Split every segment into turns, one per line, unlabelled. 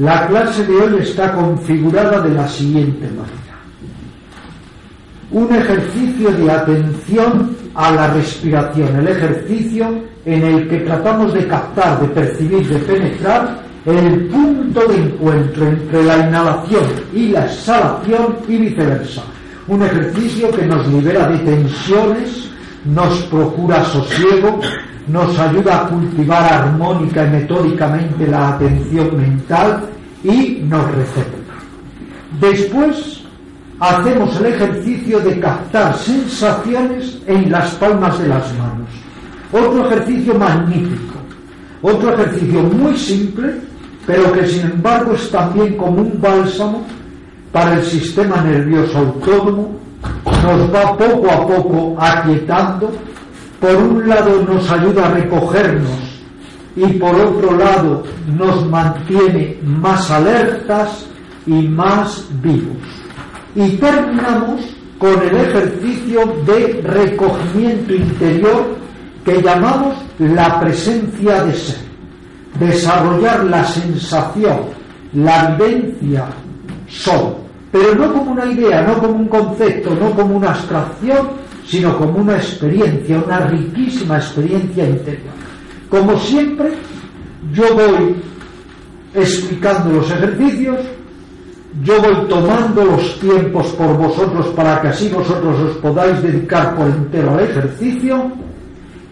La clase de hoy está configurada de la siguiente manera. Un ejercicio de atención a la respiración, el ejercicio en el que tratamos de captar, de percibir, de penetrar el punto de encuentro entre la inhalación y la exhalación y viceversa. Un ejercicio que nos libera de tensiones, nos procura sosiego, nos ayuda a cultivar armónica y metódicamente la atención mental y nos recepta. Después hacemos el ejercicio de captar sensaciones en las palmas de las manos. Otro ejercicio magnífico, otro ejercicio muy simple, pero que sin embargo es también como un bálsamo para el sistema nervioso autónomo, nos va poco a poco aquietando, por un lado nos ayuda a recogernos y por otro lado nos mantiene más alertas y más vivos. Y terminamos con el ejercicio de recogimiento interior que llamamos la presencia de ser. Desarrollar la sensación, la vivencia solo, pero no como una idea, no como un concepto, no como una abstracción, sino como una experiencia, una riquísima experiencia interior. Como siempre, yo voy explicando los ejercicios, yo voy tomando los tiempos por vosotros para que así vosotros os podáis dedicar por entero al ejercicio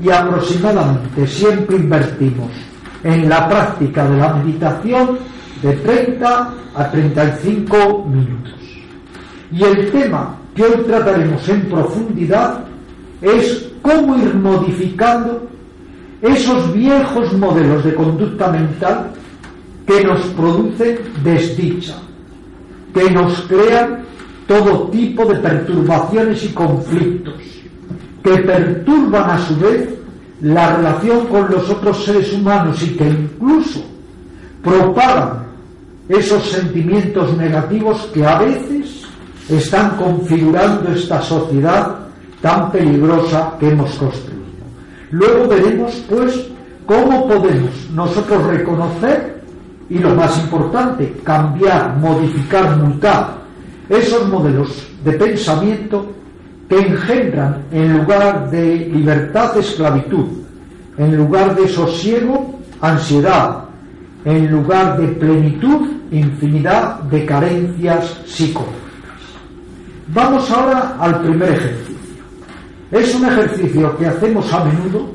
y aproximadamente siempre invertimos en la práctica de la meditación de 30 a 35 minutos. Y el tema hoy trataremos en profundidad es cómo ir modificando esos viejos modelos de conducta mental que nos producen desdicha, que nos crean todo tipo de perturbaciones y conflictos, que perturban a su vez la relación con los otros seres humanos y que incluso propagan esos sentimientos negativos que a veces están configurando esta sociedad tan peligrosa que hemos construido. Luego veremos, pues, cómo podemos nosotros reconocer y lo más importante, cambiar, modificar, mutar esos modelos de pensamiento que engendran en lugar de libertad esclavitud, en lugar de sosiego ansiedad, en lugar de plenitud infinidad de carencias psicológicas. Vamos ahora al primer ejercicio. Es un ejercicio que hacemos a menudo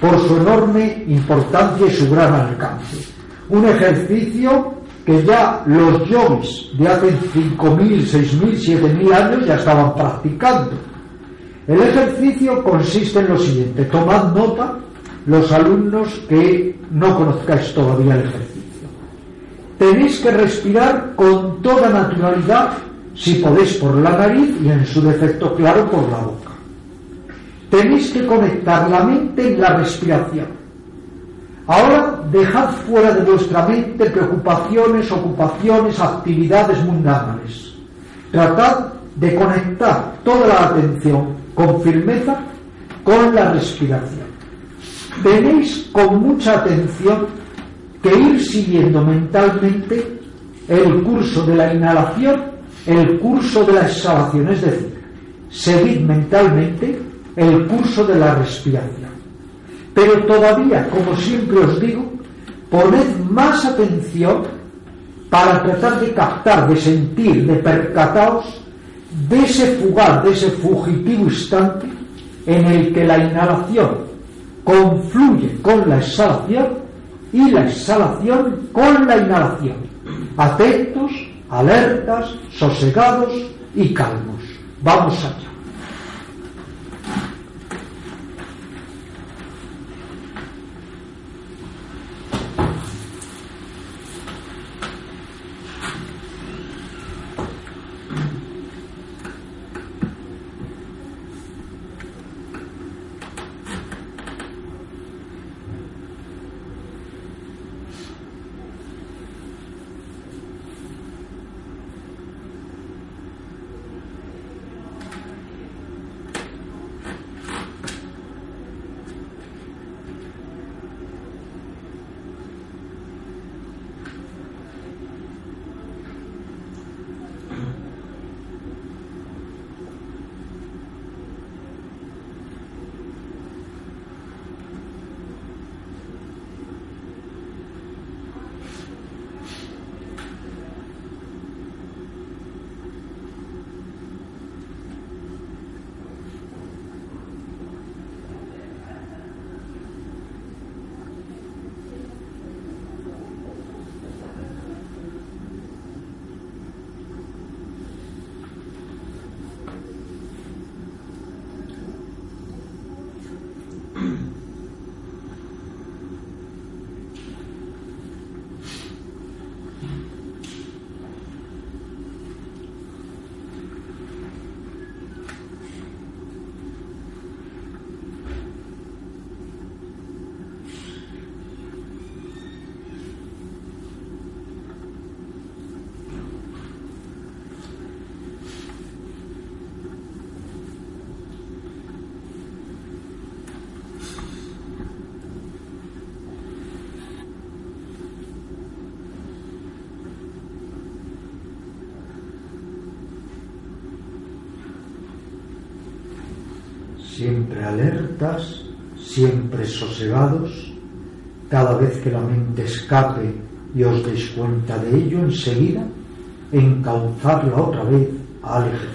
por su enorme importancia y su gran alcance. Un ejercicio que ya los yogis de hace 5.000, 6.000, 7.000 años ya estaban practicando. El ejercicio consiste en lo siguiente, tomad nota los alumnos que no conozcáis todavía el ejercicio. Tenéis que respirar con toda naturalidad, si podéis por la nariz y en su defecto claro por la boca. Tenéis que conectar la mente en la respiración. Ahora dejad fuera de vuestra mente preocupaciones, ocupaciones, actividades mundanas. Tratad de conectar toda la atención con firmeza con la respiración. Tenéis con mucha atención que ir siguiendo mentalmente el curso de la inhalación, el curso de la exhalación, es decir, seguid mentalmente el curso de la respiración. Pero todavía, como siempre os digo, poned más atención para tratar de captar, de sentir, de percataos de ese fugaz, de ese fugitivo instante en el que la inhalación confluye con la exhalación y la exhalación con la inhalación. Atentos, alertas, sosegados y calmos. Vamos allá. Siempre alertas, siempre sosegados, cada vez que la mente escape y os deis cuenta de ello enseguida, encauzarla otra vez al ejercicio.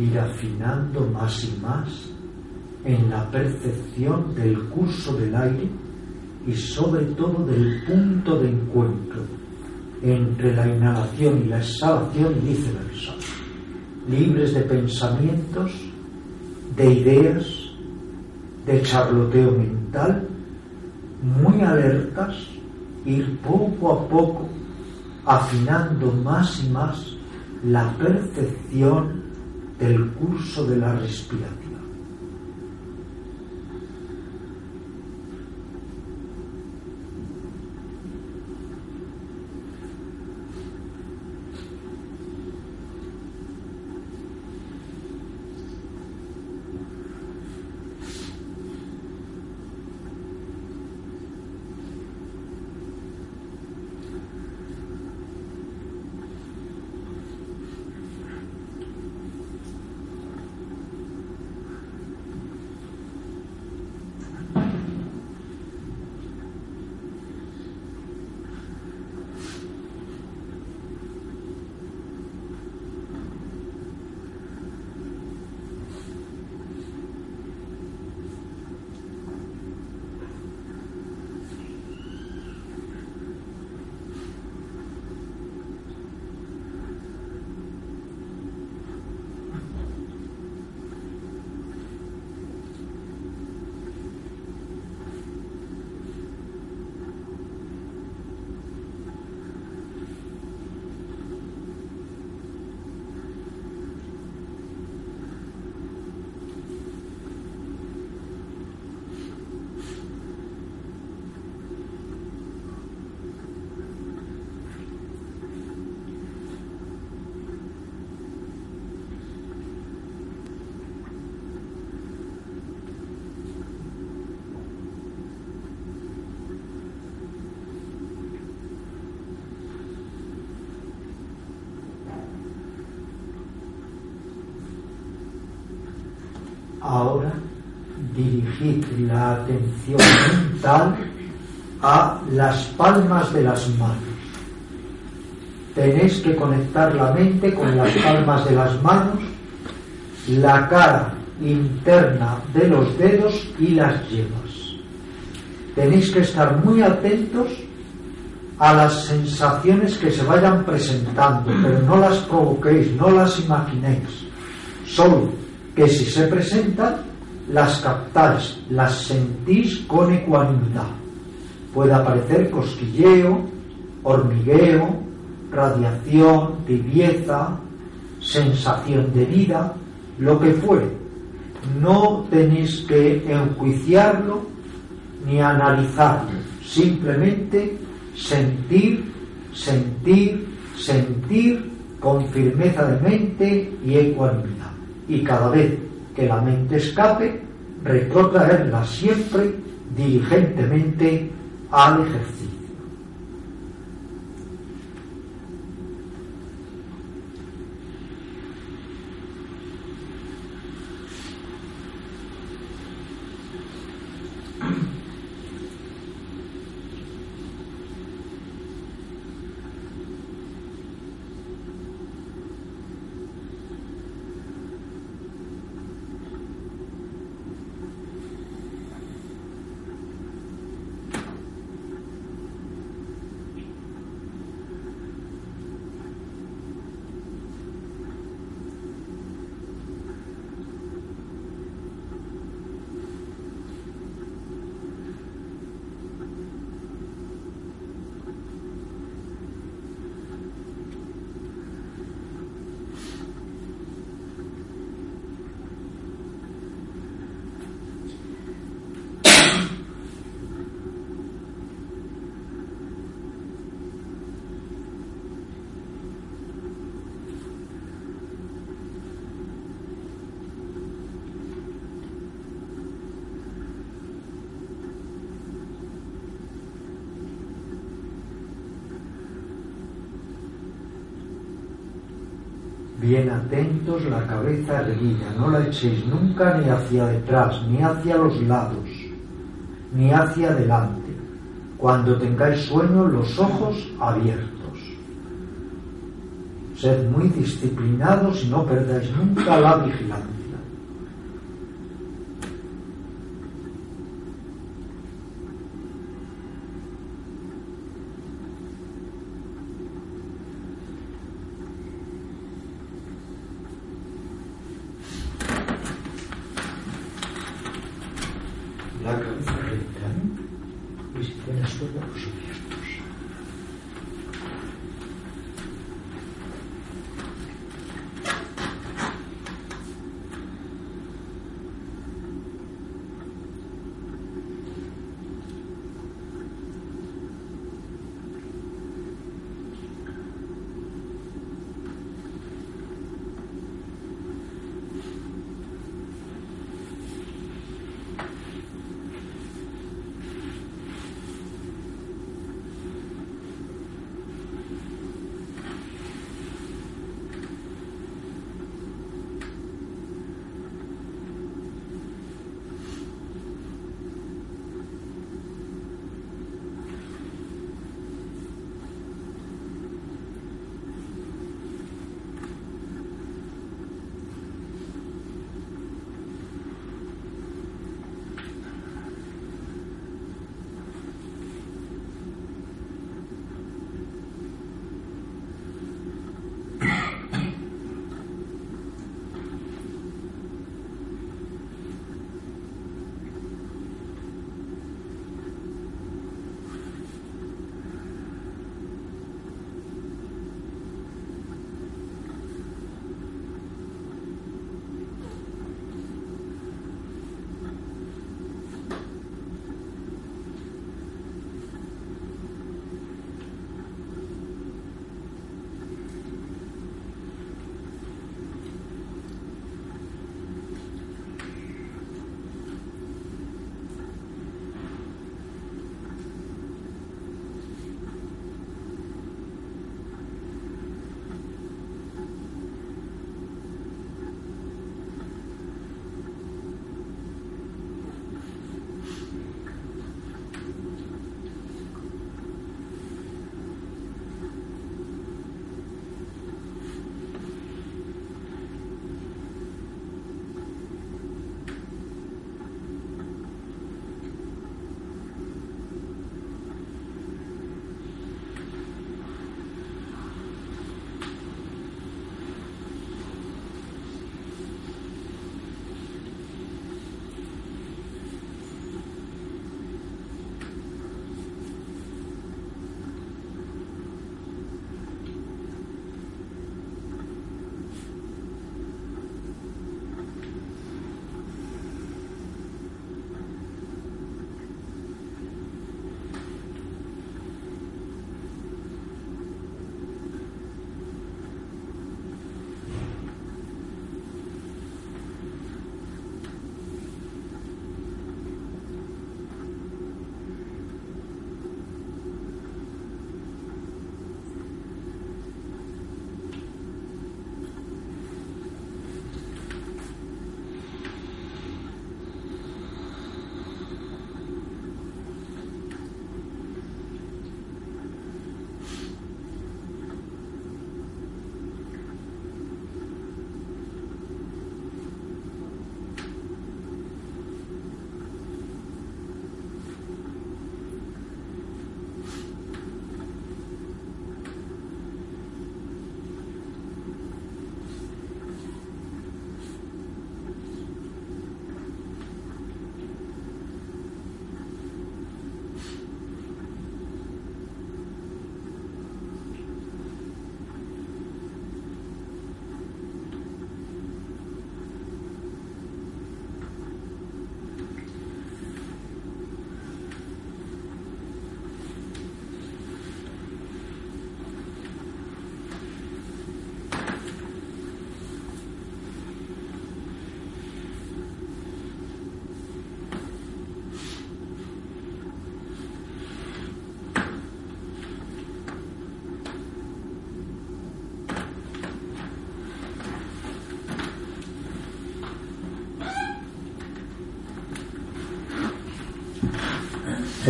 Ir afinando más y más en la percepción del curso del aire y sobre todo del punto de encuentro entre la inhalación y la exhalación y viceversa, libres de pensamientos, de ideas, de charloteo mental, muy alertas, ir poco a poco afinando más y más la percepción del curso de la respiración. Ahora dirigid la atención mental a las palmas de las manos. Tenéis que conectar la mente con las palmas de las manos, la cara interna de los dedos y las yemas. Tenéis que estar muy atentos a las sensaciones que se vayan presentando, pero no las provoquéis, no las imaginéis. Solo que si se presentan, las captáis, las sentís con ecuanimidad. Puede aparecer cosquilleo, hormigueo, radiación, tibieza, sensación de vida, lo que fuere. No tenéis que enjuiciarlo ni analizarlo, simplemente sentir, sentir, sentir con firmeza de mente y ecuanimidad. Y cada vez que la mente escape, retrotraerla siempre diligentemente al ejercicio. Bien la cabeza erguida, no la echéis nunca ni hacia detrás, ni hacia los lados, ni hacia adelante. Cuando tengáis sueño, los ojos abiertos. Sed muy disciplinados y no perdáis nunca la vigilancia.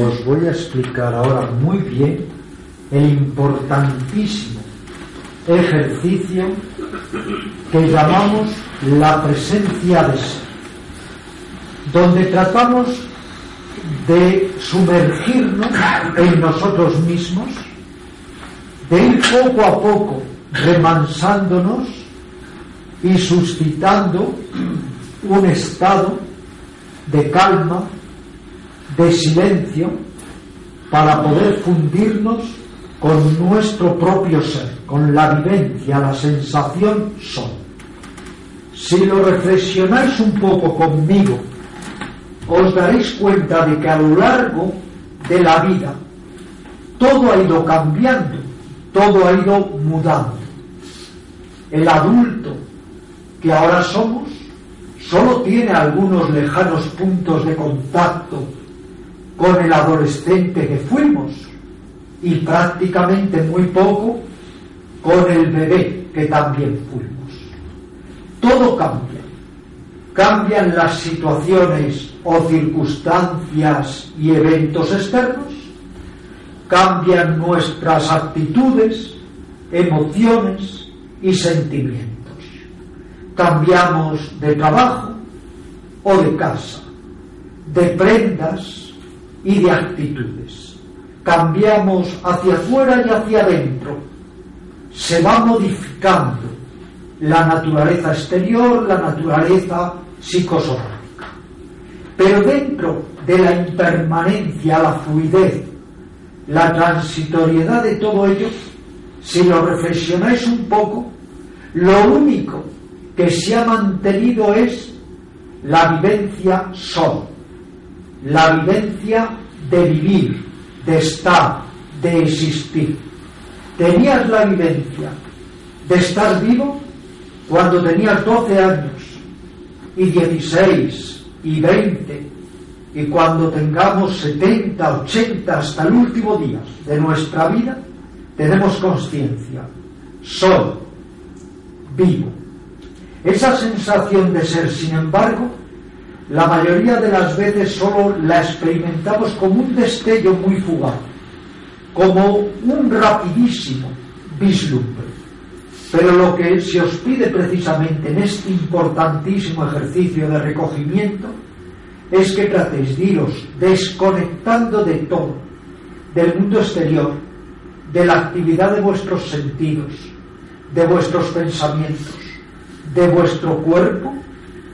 Os voy a explicar ahora muy bien el importantísimo ejercicio que llamamos la presencia de ser, donde tratamos de sumergirnos en nosotros mismos, de ir poco a poco remansándonos y suscitando un estado de calma, de silencio, para poder fundirnos con nuestro propio ser, con la vivencia, la sensación son. Si lo reflexionáis un poco conmigo, os daréis cuenta de que a lo largo de la vida todo ha ido cambiando, todo ha ido mudando. El adulto que ahora somos solo tiene algunos lejanos puntos de contacto con el adolescente que fuimos y prácticamente muy poco con el bebé que también fuimos. Todo cambia. Cambian las situaciones o circunstancias y eventos externos, cambian nuestras actitudes, emociones y sentimientos. Cambiamos de trabajo o de casa, de prendas y de actitudes. Cambiamos hacia afuera y hacia adentro. Se va modificando la naturaleza exterior, la naturaleza psicosomática. Pero dentro de la impermanencia, la fluidez, la transitoriedad de todo ello, si lo reflexionáis un poco, lo único que se ha mantenido es la vivencia sol, la vivencia de vivir, de estar, de existir. Tenías la vivencia de estar vivo cuando tenías 12 años y 16 y 20 y cuando tengamos 70, 80 hasta el último día de nuestra vida, tenemos conciencia, soy vivo. Esa sensación de ser, sin embargo, la mayoría de las veces solo la experimentamos como un destello muy fugaz, como un rapidísimo vislumbre. Pero lo que se os pide precisamente en este importantísimo ejercicio de recogimiento es que tratéis de iros desconectando de todo, del mundo exterior, de la actividad de vuestros sentidos, de vuestros pensamientos, de vuestro cuerpo,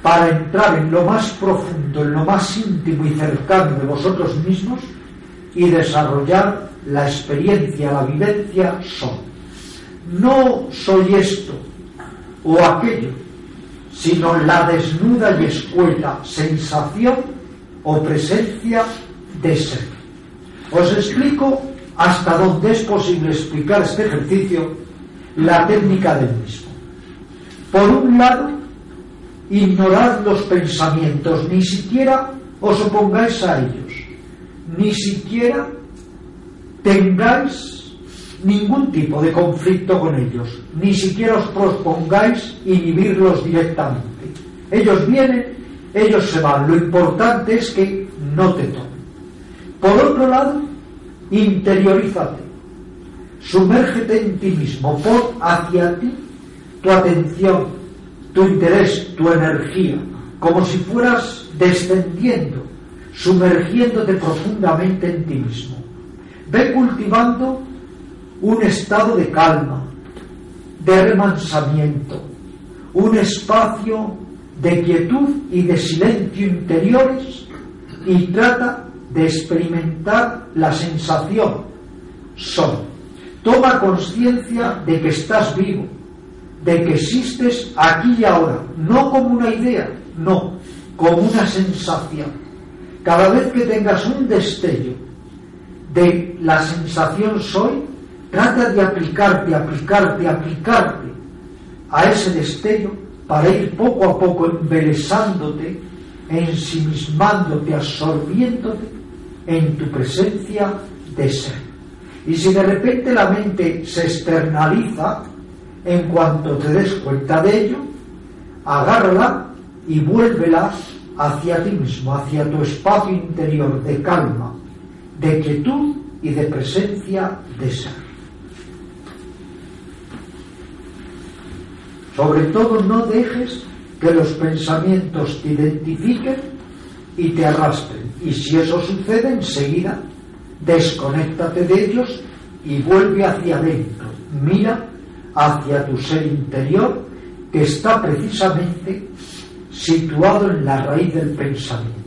para entrar en lo más profundo, en lo más íntimo y cercano de vosotros mismos y desarrollar la experiencia, la vivencia son no soy esto o aquello, sino la desnuda y escueta sensación o presencia de ser. Os explico hasta dónde es posible explicar este ejercicio la técnica del mismo. Por un lado, ignorad los pensamientos, ni siquiera os opongáis a ellos, ni siquiera tengáis ningún tipo de conflicto con ellos, ni siquiera os propongáis inhibirlos directamente. Ellos vienen, ellos se van, lo importante es que no te tomen. Por otro lado, interiorízate, sumérgete en ti mismo, pon hacia ti tu atención, tu interés, tu energía, como si fueras descendiendo, sumergiéndote profundamente en ti mismo. Ve cultivando un estado de calma, de remansamiento, un espacio de quietud y de silencio interiores y trata de experimentar la sensación son. Toma conciencia de que estás vivo, de que existes aquí y ahora, no como una idea, no, como una sensación. Cada vez que tengas un destello de la sensación soy, Trata de aplicarte, aplicarte, aplicarte a ese destello para ir poco a poco embelesándote, ensimismándote, absorbiéndote en tu presencia de ser. Y si de repente la mente se externaliza, en cuanto te des cuenta de ello, agárrala y vuélvela hacia ti mismo, hacia tu espacio interior de calma, de quietud y de presencia de ser. Sobre todo no dejes que los pensamientos te identifiquen y te arrastren. Y si eso sucede, enseguida desconéctate de ellos y vuelve hacia adentro. Mira hacia tu ser interior que está precisamente situado en la raíz del pensamiento.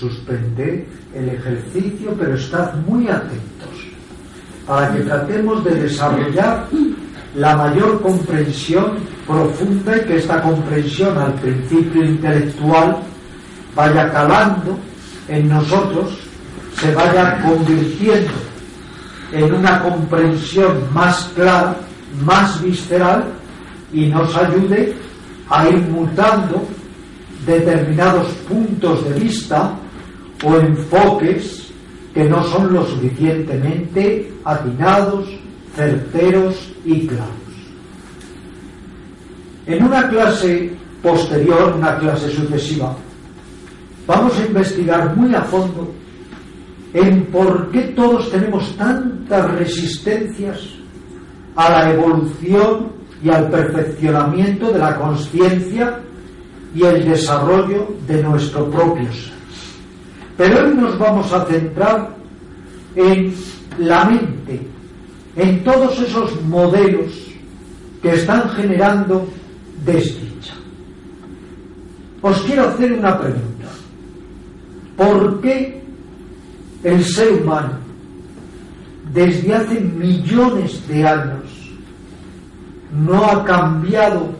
Suspender el ejercicio, pero estad muy atentos para que tratemos de desarrollar la mayor comprensión profunda y que esta comprensión al principio intelectual vaya calando en nosotros, se vaya convirtiendo en una comprensión más clara, más visceral y nos ayude a ir mutando determinados puntos de vista o enfoques que no son lo suficientemente atinados, certeros y claros. En una clase posterior, una clase sucesiva, vamos a investigar muy a fondo en por qué todos tenemos tantas resistencias a la evolución y al perfeccionamiento de la conciencia y el desarrollo de nuestro propio ser. Pero hoy nos vamos a centrar en la mente, en todos esos modelos que están generando desdicha. Os quiero hacer una pregunta. ¿Por qué el ser humano, desde hace millones de años, no ha cambiado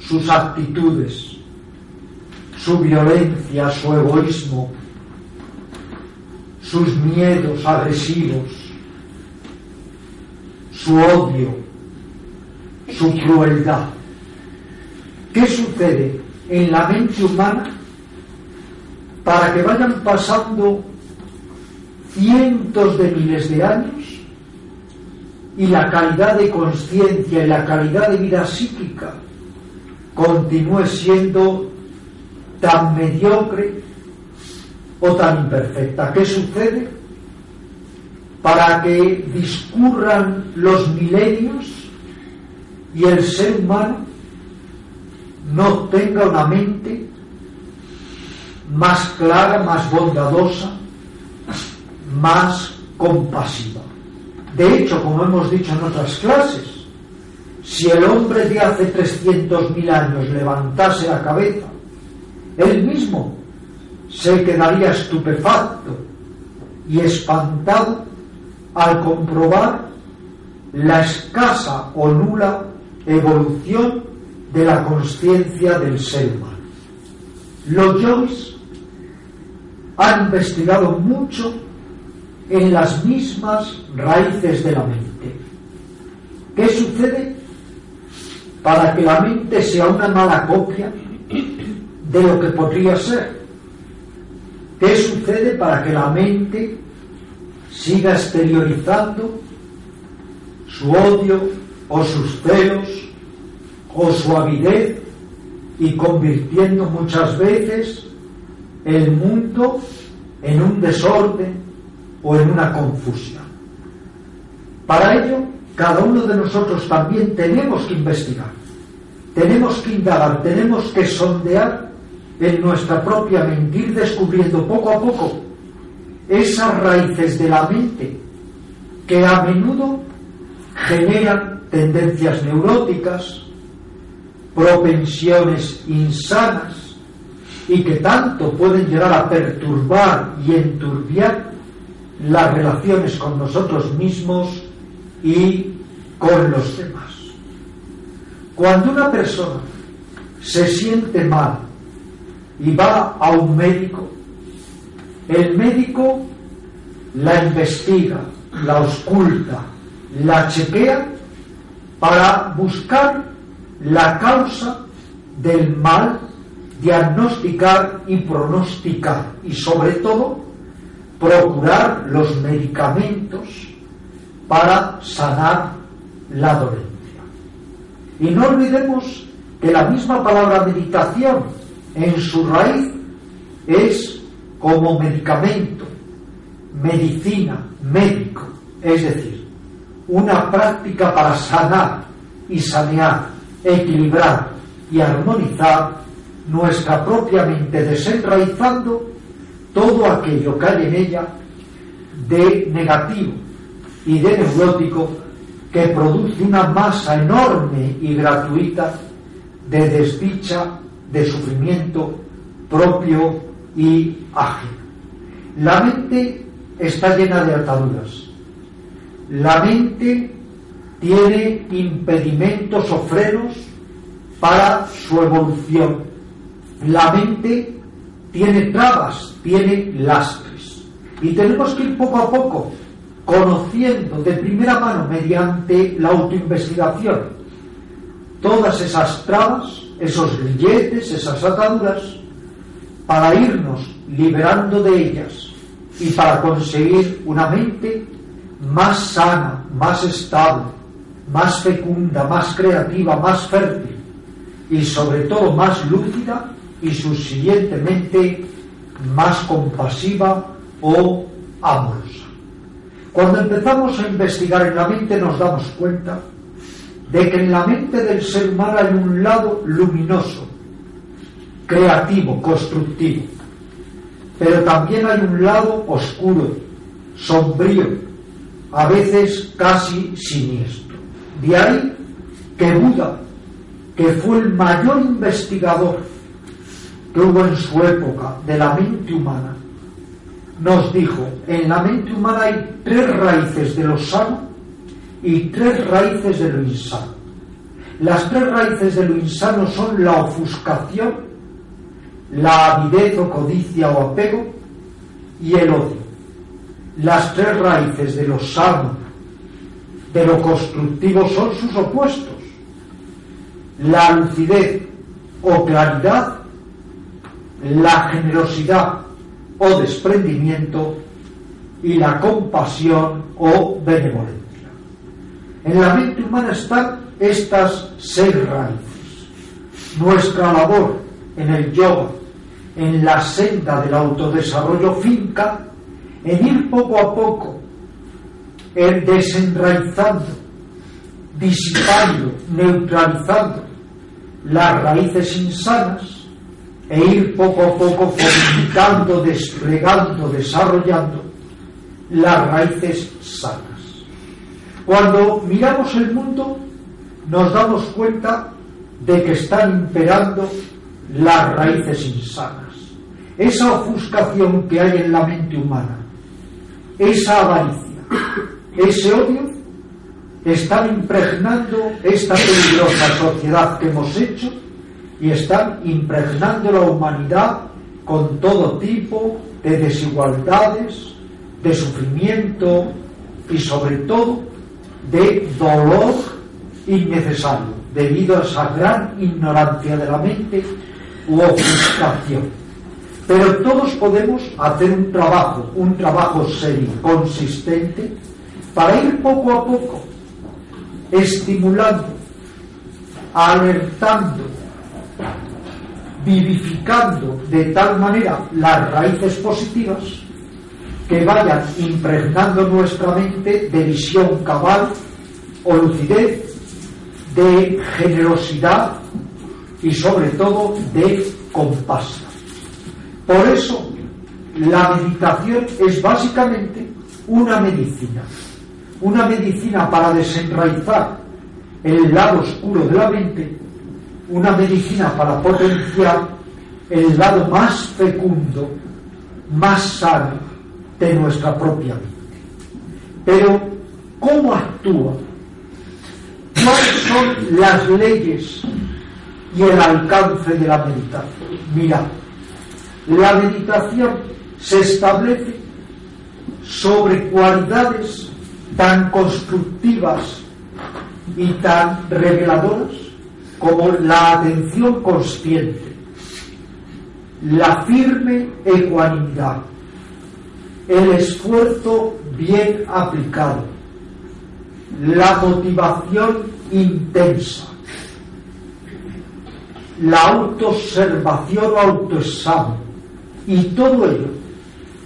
sus actitudes, su violencia, su egoísmo, sus miedos agresivos, su odio, su crueldad. ¿Qué sucede en la mente humana para que vayan pasando cientos de miles de años y la calidad de conciencia y la calidad de vida psíquica continúe siendo tan mediocre o tan imperfecta. ¿Qué sucede? Para que discurran los milenios y el ser humano no tenga una mente más clara, más bondadosa, más compasiva. De hecho, como hemos dicho en otras clases, si el hombre de hace 300.000 años levantase la cabeza, él mismo se quedaría estupefacto y espantado al comprobar la escasa o nula evolución de la conciencia del ser humano. Los yogis han investigado mucho en las mismas raíces de la mente. ¿Qué sucede para que la mente sea una mala copia de lo que podría ser? ¿Qué sucede para que la mente siga exteriorizando su odio o sus celos o su avidez y convirtiendo muchas veces el mundo en un desorden o en una confusión? Para ello, cada uno de nosotros también tenemos que investigar, tenemos que indagar, tenemos que sondear en nuestra propia mente, ir descubriendo poco a poco esas raíces de la mente que a menudo generan tendencias neuróticas, propensiones insanas y que tanto pueden llegar a perturbar y enturbiar las relaciones con nosotros mismos y con los demás. Cuando una persona se siente mal y va a un médico, el médico la investiga, la oculta, la chequea para buscar la causa del mal, diagnosticar y pronosticar y sobre todo procurar los medicamentos para sanar la dolencia. Y no olvidemos que la misma palabra meditación en su raíz es como medicamento, medicina, médico, es decir, una práctica para sanar y sanear, equilibrar y armonizar nuestra propia mente, desenraizando todo aquello que hay en ella de negativo y de neurótico que produce una masa enorme y gratuita de desdicha, de sufrimiento propio y ajeno. La mente está llena de ataduras. La mente tiene impedimentos o frenos para su evolución. La mente tiene trabas, tiene lastres. Y tenemos que ir poco a poco conociendo de primera mano mediante la autoinvestigación todas esas trabas, esos grilletes, esas ataduras, para irnos liberando de ellas y para conseguir una mente más sana, más estable, más fecunda, más creativa, más fértil y sobre todo más lúcida y subsiguientemente más compasiva o amorosa. Cuando empezamos a investigar en la mente nos damos cuenta de que en la mente del ser humano hay un lado luminoso, creativo, constructivo, pero también hay un lado oscuro, sombrío, a veces casi siniestro. De ahí que Buda, que fue el mayor investigador que hubo en su época de la mente humana, nos dijo, en la mente humana hay tres raíces de lo sano y tres raíces de lo insano. Las tres raíces de lo insano son la ofuscación, la avidez o codicia o apego y el odio. Las tres raíces de lo sano, de lo constructivo son sus opuestos. La lucidez o claridad, la generosidad o desprendimiento y la compasión o benevolencia. En la mente humana están estas seis raíces. Nuestra labor en el yoga, en la senda del autodesarrollo finca, en ir poco a poco, en desenraizando, disipando, neutralizando las raíces insanas e ir poco a poco fortificando, desplegando, desarrollando las raíces sanas. Cuando miramos el mundo nos damos cuenta de que están imperando las raíces insanas. Esa ofuscación que hay en la mente humana, esa avaricia, ese odio, están impregnando esta peligrosa sociedad que hemos hecho y están impregnando la humanidad con todo tipo de desigualdades, de sufrimiento y sobre todo de dolor innecesario debido a esa gran ignorancia de la mente u ofuscación. Pero todos podemos hacer un trabajo, un trabajo serio, consistente, para ir poco a poco estimulando, alertando, vivificando de tal manera las raíces positivas que vayan impregnando nuestra mente de visión cabal o lucidez, de generosidad y sobre todo de compasión. Por eso la meditación es básicamente una medicina, una medicina para desenraizar el lado oscuro de la mente, una medicina para potenciar el lado más fecundo, más sano de nuestra propia mente. Pero, ¿cómo actúa? ¿Cuáles son las leyes y el alcance de la meditación? Mira, la meditación se establece sobre cualidades tan constructivas y tan reveladoras como la atención consciente, la firme ecuanimidad, el esfuerzo bien aplicado, la motivación intensa, la autoobservación o autoexamen, y todo ello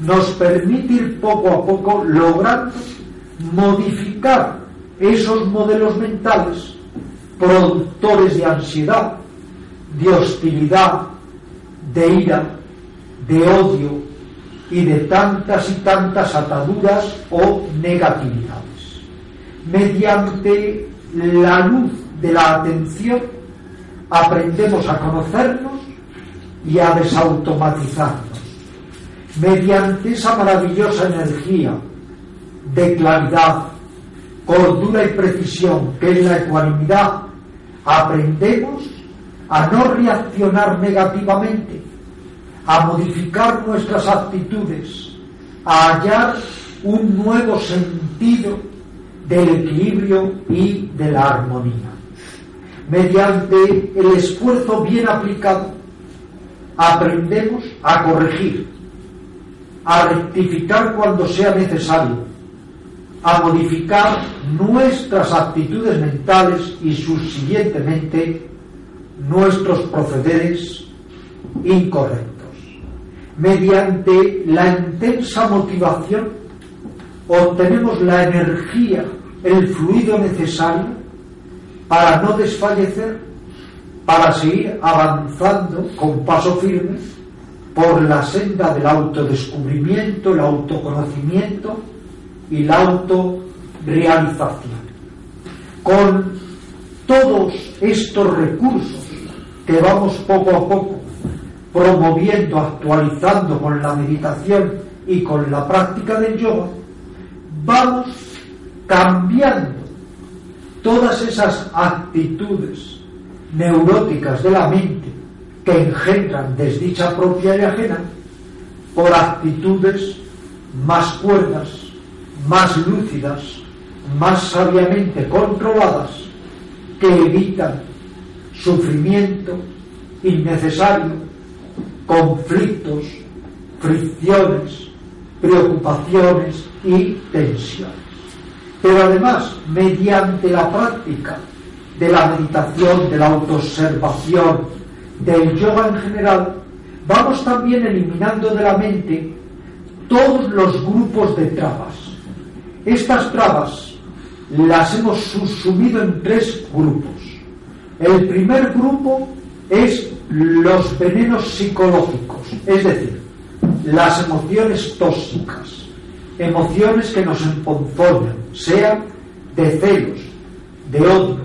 nos permite ir poco a poco logrando modificar esos modelos mentales productores de ansiedad, de hostilidad, de ira, de odio, y de tantas y tantas ataduras o negatividades. Mediante la luz de la atención aprendemos a conocernos y a desautomatizarnos. mediante esa maravillosa energía de claridad, cordura y precisión que es la ecuanimidad, aprendemos a no reaccionar negativamente, a modificar nuestras actitudes, a hallar un nuevo sentido del equilibrio y de la armonía. Mediante el esfuerzo bien aplicado, aprendemos a corregir, a rectificar cuando sea necesario, a modificar nuestras actitudes mentales y subsiguientemente nuestros procederes incorrectos. Mediante la intensa motivación obtenemos la energía, el fluido necesario para no desfallecer, para seguir avanzando con paso firme por la senda del autodescubrimiento, el autoconocimiento y la autorrealización. Con todos estos recursos que vamos poco a poco promoviendo, actualizando con la meditación y con la práctica del yoga, vamos cambiando todas esas actitudes neuróticas de la mente que engendran desdicha propia y ajena por actitudes más cuerdas, más lúcidas, más sabiamente controladas que evitan sufrimiento innecesario, conflictos, fricciones, preocupaciones y tensiones. Pero además, mediante la práctica de la meditación, de la autoobservación, del yoga en general, vamos también eliminando de la mente todos los grupos de trabas. Estas trabas las hemos subsumido en tres grupos. El primer grupo es los venenos psicológicos, es decir, las emociones tóxicas, emociones que nos emponzoñan, sean de celos, de odio,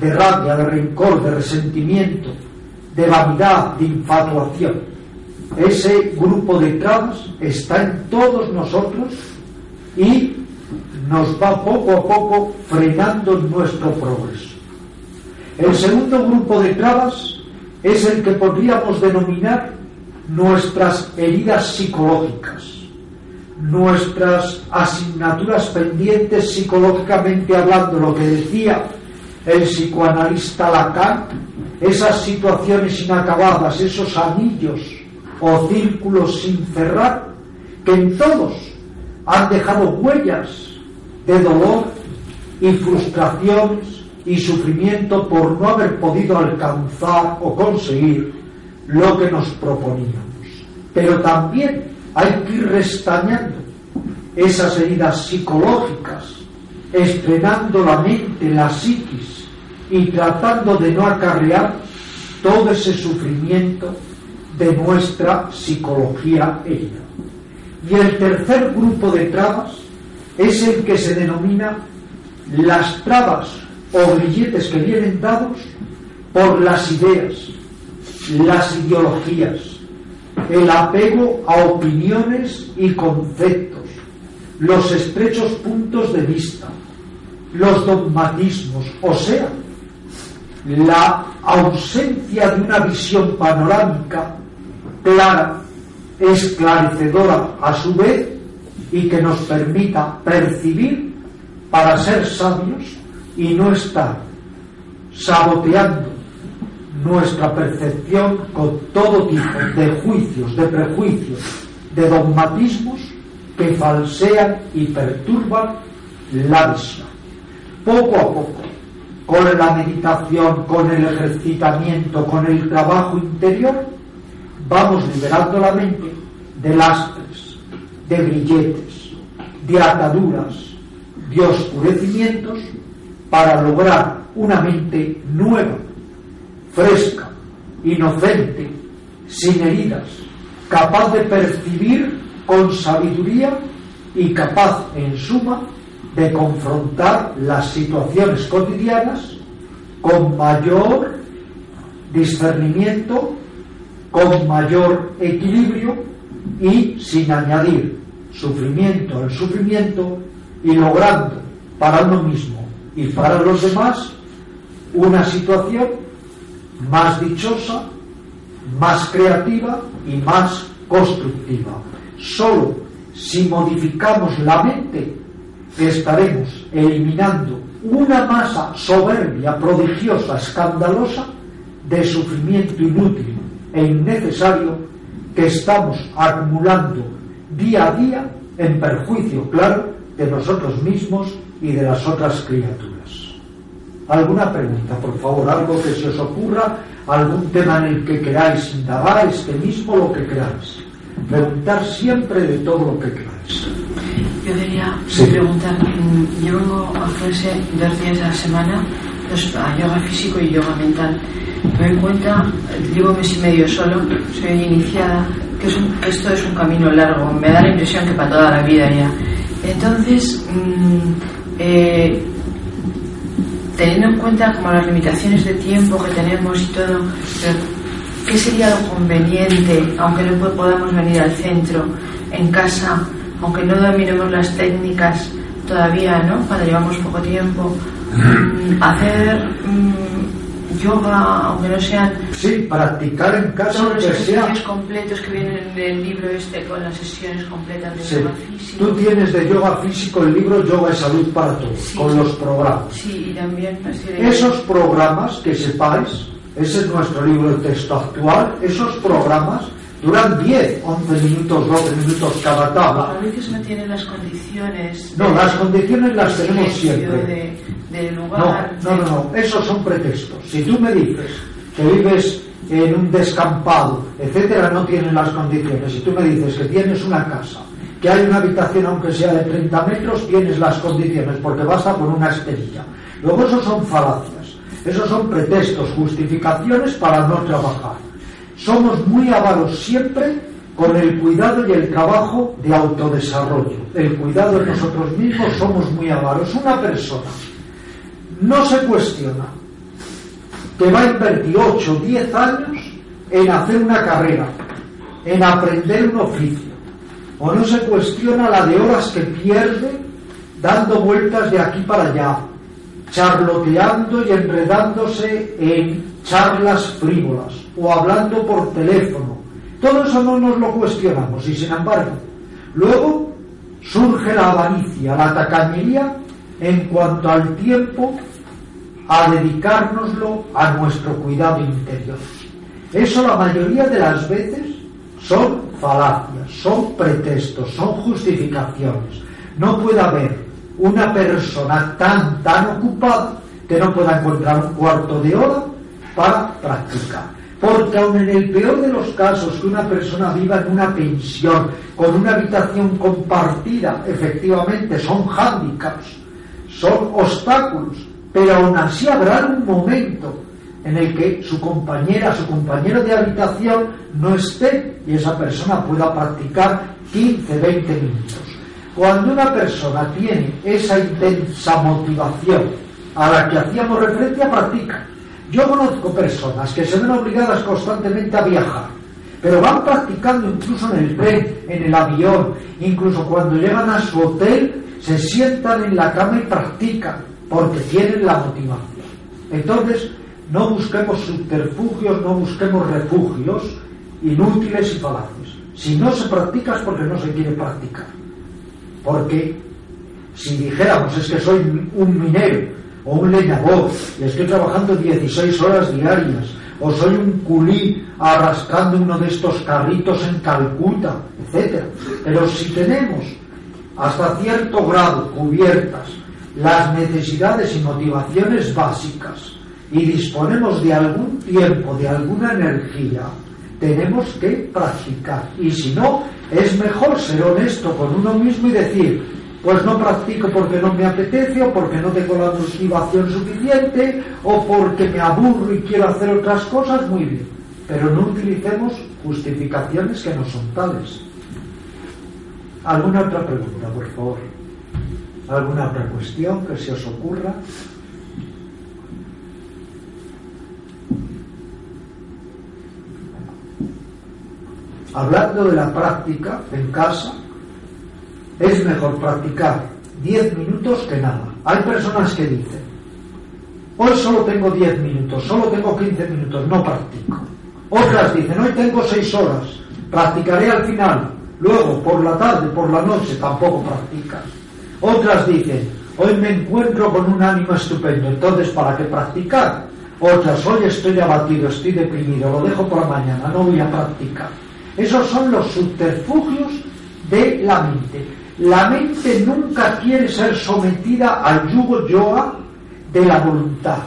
de rabia, de rencor, de resentimiento, de vanidad, de infatuación. Ese grupo de trabas está en todos nosotros y nos va poco a poco frenando nuestro progreso. El segundo grupo de trabas es el que podríamos denominar nuestras heridas psicológicas, nuestras asignaturas pendientes psicológicamente hablando, lo que decía el psicoanalista Lacan, esas situaciones inacabadas, esos anillos o círculos sin cerrar, que en todos han dejado huellas de dolor y frustraciones y sufrimiento por no haber podido alcanzar o conseguir lo que nos proponíamos. Pero también hay que ir restañando esas heridas psicológicas, estrenando la mente, la psiquis y tratando de no acarrear todo ese sufrimiento de nuestra psicología herida. Y el tercer grupo de trabas es el que se denomina las trabas o grilletes que vienen dados por las ideas, las ideologías, el apego a opiniones y conceptos, los estrechos puntos de vista, los dogmatismos, o sea, la ausencia de una visión panorámica clara, esclarecedora a su vez y que nos permita percibir para ser sabios y no estar saboteando nuestra percepción con todo tipo de juicios, de prejuicios, de dogmatismos que falsean y perturban la visión. Poco a poco, con la meditación, con el ejercitamiento, con el trabajo interior, vamos liberando la mente de lastres, de grilletes, de ataduras, de oscurecimientos para lograr una mente nueva, fresca, inocente, sin heridas, capaz de percibir con sabiduría y capaz, en suma, de confrontar las situaciones cotidianas con mayor discernimiento, con mayor equilibrio y sin añadir sufrimiento al sufrimiento y logrando para uno mismo y para los demás una situación más dichosa, más creativa y más constructiva. Solo si modificamos la mente estaremos eliminando una masa soberbia, prodigiosa, escandalosa de sufrimiento inútil e innecesario que estamos acumulando día a día en perjuicio, claro, de nosotros mismos y de las otras criaturas. ¿Alguna pregunta, por favor? ¿Algo que se os ocurra? ¿Algún tema en el que queráis indagar? Este mismo, lo que queráis. Preguntar siempre de todo lo que queráis.
Yo quería preguntar, mm, yo vengo a clase dos días a la semana, dos, a yoga físico y yoga mental. Me doy cuenta, llevo mes y medio solo, soy iniciada, que, esto es un camino largo, me da la impresión que para toda la vida ya. Entonces, mm, eh, teniendo en cuenta como las limitaciones de tiempo que tenemos y todo, ¿qué sería lo conveniente, aunque no podamos venir al centro, en casa, aunque no dominemos las técnicas todavía, ¿no? Cuando llevamos poco tiempo, mm, hacer mm, yoga, aunque no sean...
Sí, practicar en casa
todos los ejercicios completos que vienen en el libro este con las sesiones completas de yoga físico.
Tú tienes de yoga físico el libro Yoga y Salud para Todos, con los programas.
Sí, y también...
Esos programas, que sepáis, ese es nuestro libro de texto actual, esos programas duran 10, 11 minutos, 12 minutos cada tabla.
A veces no tienen las condiciones.
No, las condiciones las tenemos siempre.
De, de lugar,
no, no, no, no, esos son pretextos. Si tú me dices que vives en un descampado, etcétera, no tienes las condiciones. Si tú me dices que tienes una casa, que hay una habitación aunque sea de 30 metros, tienes las condiciones, porque basta por una esterilla. Luego esos son falacias, esos son pretextos, justificaciones para no trabajar somos muy avaros siempre con el cuidado y el trabajo de autodesarrollo. El cuidado de nosotros mismos somos muy avaros. Una persona no se cuestiona que va a invertir 8 o 10 años en hacer una carrera, en aprender un oficio, o no se cuestiona la de horas que pierde dando vueltas de aquí para allá, charloteando y enredándose en charlas frívolas o hablando por teléfono. Todo eso no nos lo cuestionamos y sin embargo, luego surge la avaricia, la tacañería en cuanto al tiempo a dedicárnoslo a nuestro cuidado interior. Eso la mayoría de las veces son falacias, son pretextos, son justificaciones. No puede haber una persona tan, tan ocupada que no pueda encontrar un cuarto de hora para practicar. Porque aun en el peor de los casos que una persona viva en una pensión, con una habitación compartida, efectivamente son hándicaps, son obstáculos, pero aún así habrá un momento en el que su compañera, su compañero de habitación no esté y esa persona pueda practicar 15, 20 minutos. Cuando una persona tiene esa intensa motivación a la que hacíamos referencia, practica. Yo conozco personas que se ven obligadas constantemente a viajar, pero van practicando incluso en el tren, en el avión, incluso cuando llegan a su hotel, se sientan en la cama y practican, porque tienen la motivación. Entonces, no busquemos subterfugios, no busquemos refugios inútiles y falaces. Si no se practica es porque no se quiere practicar. Porque si dijéramos es que soy un minero o un leñador y estoy trabajando 16 horas diarias, o soy un culí arrastrando uno de estos carritos en Calcuta, etc. Pero si tenemos hasta cierto grado cubiertas las necesidades y motivaciones básicas y disponemos de algún tiempo, de alguna energía, tenemos que practicar. Y si no, es mejor ser honesto con uno mismo y decir, pues no practico porque no me apetece o porque no tengo la motivación suficiente o porque me aburro y quiero hacer otras cosas, muy bien. Pero no utilicemos justificaciones que no son tales. ¿Alguna otra pregunta, por favor? ¿Alguna otra cuestión que se os ocurra? hablando de la práctica en casa, es mejor practicar 10 minutos que nada. Hay personas que dicen, hoy solo tengo 10 minutos, solo tengo 15 minutos, no practico. Otras dicen, hoy tengo 6 horas, practicaré al final. Luego, por la tarde, por la noche, tampoco practicas. Otras dicen, hoy me encuentro con un ánimo estupendo, entonces ¿para qué practicar? Otras, hoy estoy abatido, estoy deprimido, lo dejo por mañana, no voy a practicar. Esos son los subterfugios de la mente. La mente nunca quiere ser sometida al yugo yoga de la voluntad.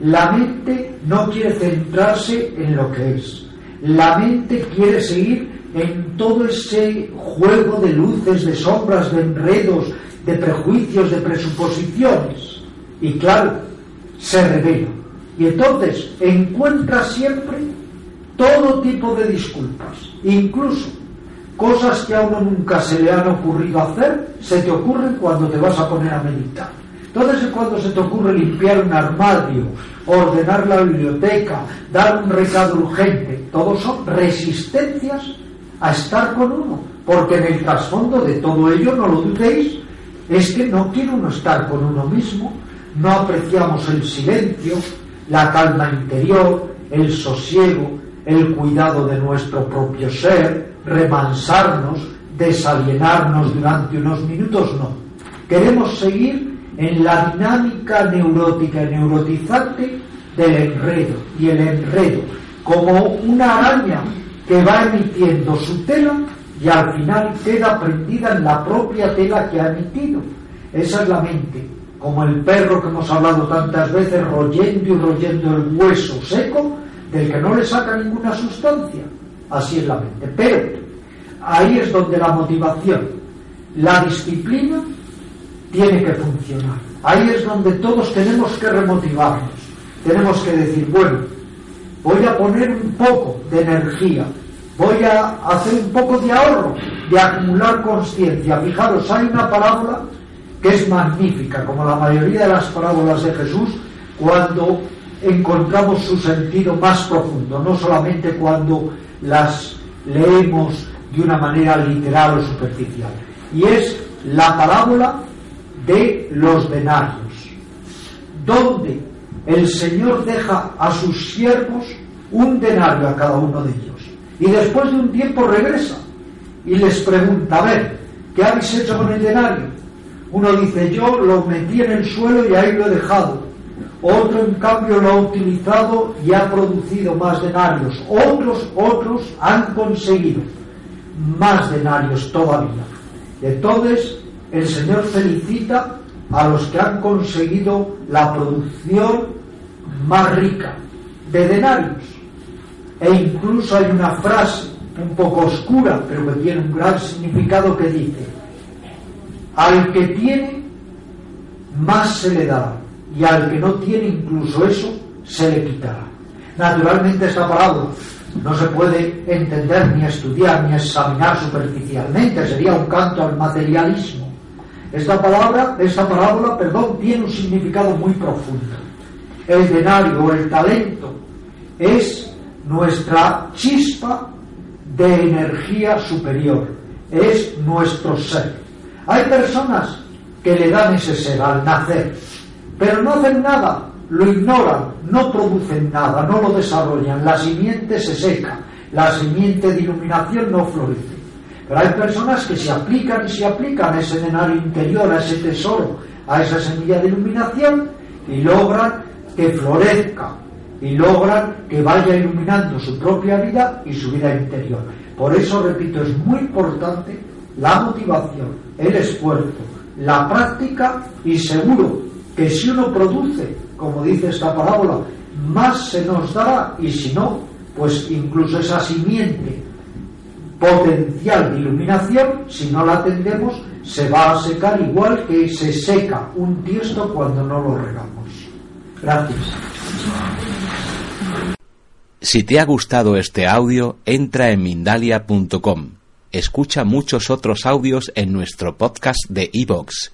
La mente no quiere centrarse en lo que es. La mente quiere seguir en todo ese juego de luces, de sombras, de enredos, de prejuicios, de presuposiciones. Y claro, se revela. Y entonces encuentra siempre todo tipo de disculpas, incluso cosas que a uno nunca se le han ocurrido hacer, se te ocurren cuando te vas a poner a meditar. Entonces cuando se te ocurre limpiar un armario, ordenar la biblioteca, dar un recado urgente, todos son resistencias a estar con uno, porque en el trasfondo de todo ello, no lo dudéis, es que no quiere uno estar con uno mismo, no apreciamos el silencio, la calma interior, el sosiego, el cuidado de nuestro propio ser, remansarnos, desalienarnos durante unos minutos, no. Queremos seguir en la dinámica neurótica y neurotizante del enredo y el enredo como una araña que va emitiendo su tela y al final queda prendida en la propia tela que ha emitido. Esa es la mente, como el perro que hemos hablado tantas veces, royendo y royendo el hueso seco del que no le saca ninguna sustancia. Así es la mente. Pero ahí es donde la motivación, la disciplina, tiene que funcionar. Ahí es donde todos tenemos que remotivarnos. Tenemos que decir, bueno, voy a poner un poco de energía, voy a hacer un poco de ahorro, de acumular conciencia. Fijaros, hay una parábola que es magnífica, como la mayoría de las parábolas de Jesús, cuando encontramos su sentido más profundo, no solamente cuando las leemos de una manera literal o superficial. Y es la parábola de los denarios, donde el Señor deja a sus siervos un denario a cada uno de ellos. Y después de un tiempo regresa y les pregunta, a ver, ¿qué habéis hecho con el denario? Uno dice, yo lo metí en el suelo y ahí lo he dejado. Otro, en cambio, lo ha utilizado y ha producido más denarios. Otros, otros han conseguido más denarios todavía. Entonces, el Señor felicita a los que han conseguido la producción más rica de denarios. E incluso hay una frase un poco oscura, pero que tiene un gran significado que dice, al que tiene, más se le da, y al que no tiene incluso eso, se le quitará. Naturalmente esta palabra no se puede entender ni estudiar ni examinar superficialmente, sería un canto al materialismo. Esta palabra, esta parábola, perdón, tiene un significado muy profundo. El denario o el talento es nuestra chispa de energía superior, es nuestro ser. Hay personas que le dan ese ser al nacer, pero no hacen nada, lo ignoran, no producen nada, no lo desarrollan, la simiente se seca, la simiente de iluminación no florece. Pero hay personas que se aplican y se aplican a ese denario interior, a ese tesoro, a esa semilla de iluminación y logran que florezca y logran que vaya iluminando su propia vida y su vida interior. Por eso, repito, es muy importante la motivación, el esfuerzo, la práctica y seguro que si uno produce, como dice esta parábola, más se nos dará y si no, pues incluso esa simiente potencial de iluminación, si no la atendemos, se va a secar igual que se seca un tiesto cuando no lo regamos. Gracias.
Si te ha gustado este audio, entra en Mindalia.com. Escucha muchos otros audios en nuestro podcast de iVoox